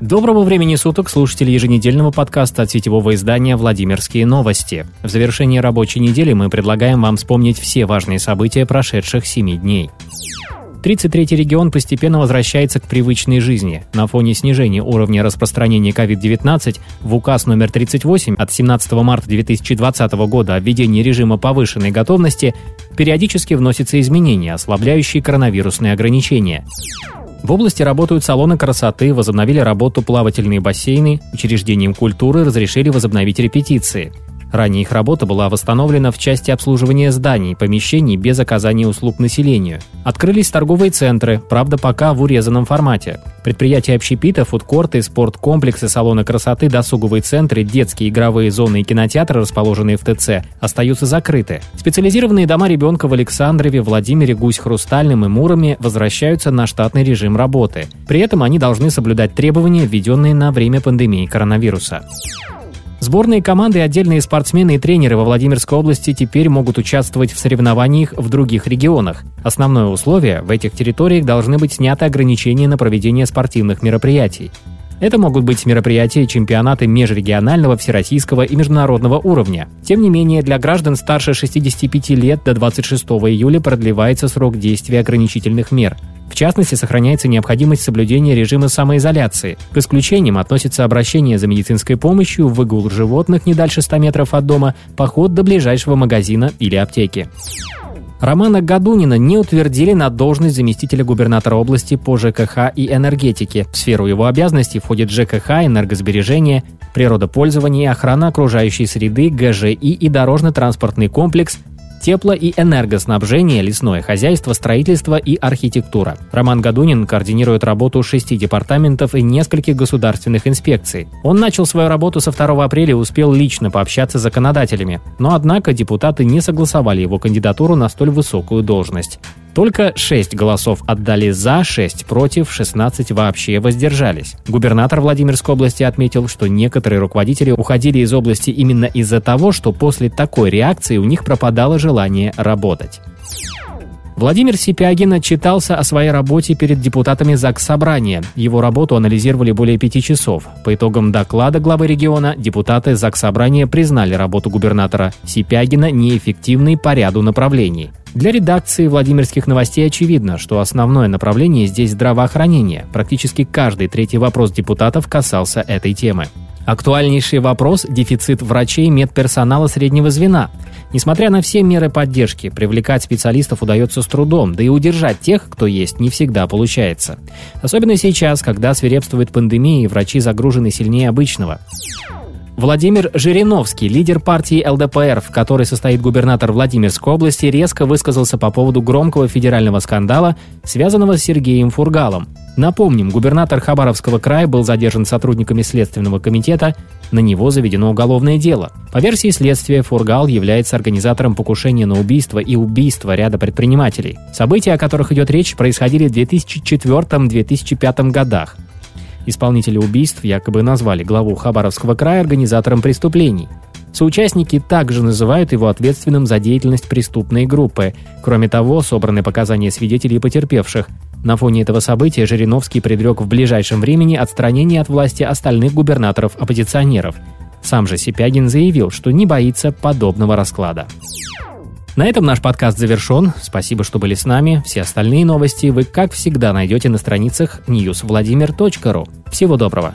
Доброго времени суток, слушатели еженедельного подкаста от сетевого издания «Владимирские новости». В завершении рабочей недели мы предлагаем вам вспомнить все важные события прошедших семи дней. 33-й регион постепенно возвращается к привычной жизни. На фоне снижения уровня распространения COVID-19 в указ номер 38 от 17 марта 2020 года о введении режима повышенной готовности периодически вносятся изменения, ослабляющие коронавирусные ограничения. В области работают салоны красоты, возобновили работу плавательные бассейны, учреждениям культуры разрешили возобновить репетиции. Ранее их работа была восстановлена в части обслуживания зданий, помещений без оказания услуг населению. Открылись торговые центры, правда пока в урезанном формате. Предприятия общепита, фудкорты, спорткомплексы, салоны красоты, досуговые центры, детские игровые зоны и кинотеатры, расположенные в ТЦ, остаются закрыты. Специализированные дома ребенка в Александрове, Владимире, Гусь-Хрустальном и Муроме возвращаются на штатный режим работы. При этом они должны соблюдать требования, введенные на время пандемии коронавируса. Сборные команды и отдельные спортсмены и тренеры во Владимирской области теперь могут участвовать в соревнованиях в других регионах. Основное условие – в этих территориях должны быть сняты ограничения на проведение спортивных мероприятий. Это могут быть мероприятия и чемпионаты межрегионального, всероссийского и международного уровня. Тем не менее, для граждан старше 65 лет до 26 июля продлевается срок действия ограничительных мер. В частности, сохраняется необходимость соблюдения режима самоизоляции. К исключениям относятся обращение за медицинской помощью, выгул животных не дальше 100 метров от дома, поход до ближайшего магазина или аптеки. Романа Гадунина не утвердили на должность заместителя губернатора области по ЖКХ и энергетике. В сферу его обязанностей входит ЖКХ, энергосбережение, природопользование охрана окружающей среды, ГЖИ и дорожно-транспортный комплекс, тепло- и энергоснабжение, лесное хозяйство, строительство и архитектура. Роман Гадунин координирует работу шести департаментов и нескольких государственных инспекций. Он начал свою работу со 2 апреля и успел лично пообщаться с законодателями. Но однако депутаты не согласовали его кандидатуру на столь высокую должность. Только 6 голосов отдали за, 6 против, 16 вообще воздержались. Губернатор Владимирской области отметил, что некоторые руководители уходили из области именно из-за того, что после такой реакции у них пропадало желание работать. Владимир Сипягин отчитался о своей работе перед депутатами ЗАГС Собрания. Его работу анализировали более пяти часов. По итогам доклада главы региона депутаты ЗАГС Собрания признали работу губернатора Сипягина неэффективной по ряду направлений. Для редакции Владимирских новостей очевидно, что основное направление здесь здравоохранение. Практически каждый третий вопрос депутатов касался этой темы. Актуальнейший вопрос – дефицит врачей медперсонала среднего звена. Несмотря на все меры поддержки, привлекать специалистов удается с трудом, да и удержать тех, кто есть, не всегда получается. Особенно сейчас, когда свирепствует пандемия и врачи загружены сильнее обычного. Владимир Жириновский, лидер партии ЛДПР, в которой состоит губернатор Владимирской области, резко высказался по поводу громкого федерального скандала, связанного с Сергеем Фургалом. Напомним, губернатор Хабаровского края был задержан сотрудниками Следственного комитета, на него заведено уголовное дело. По версии следствия, Фургал является организатором покушения на убийство и убийства ряда предпринимателей. События, о которых идет речь, происходили в 2004-2005 годах. Исполнители убийств якобы назвали главу Хабаровского края организатором преступлений. Соучастники также называют его ответственным за деятельность преступной группы. Кроме того, собраны показания свидетелей и потерпевших. На фоне этого события Жириновский предрек в ближайшем времени отстранение от власти остальных губернаторов-оппозиционеров. Сам же Сипягин заявил, что не боится подобного расклада. На этом наш подкаст завершен. Спасибо, что были с нами. Все остальные новости вы, как всегда, найдете на страницах newsvladimir.ru. Всего доброго!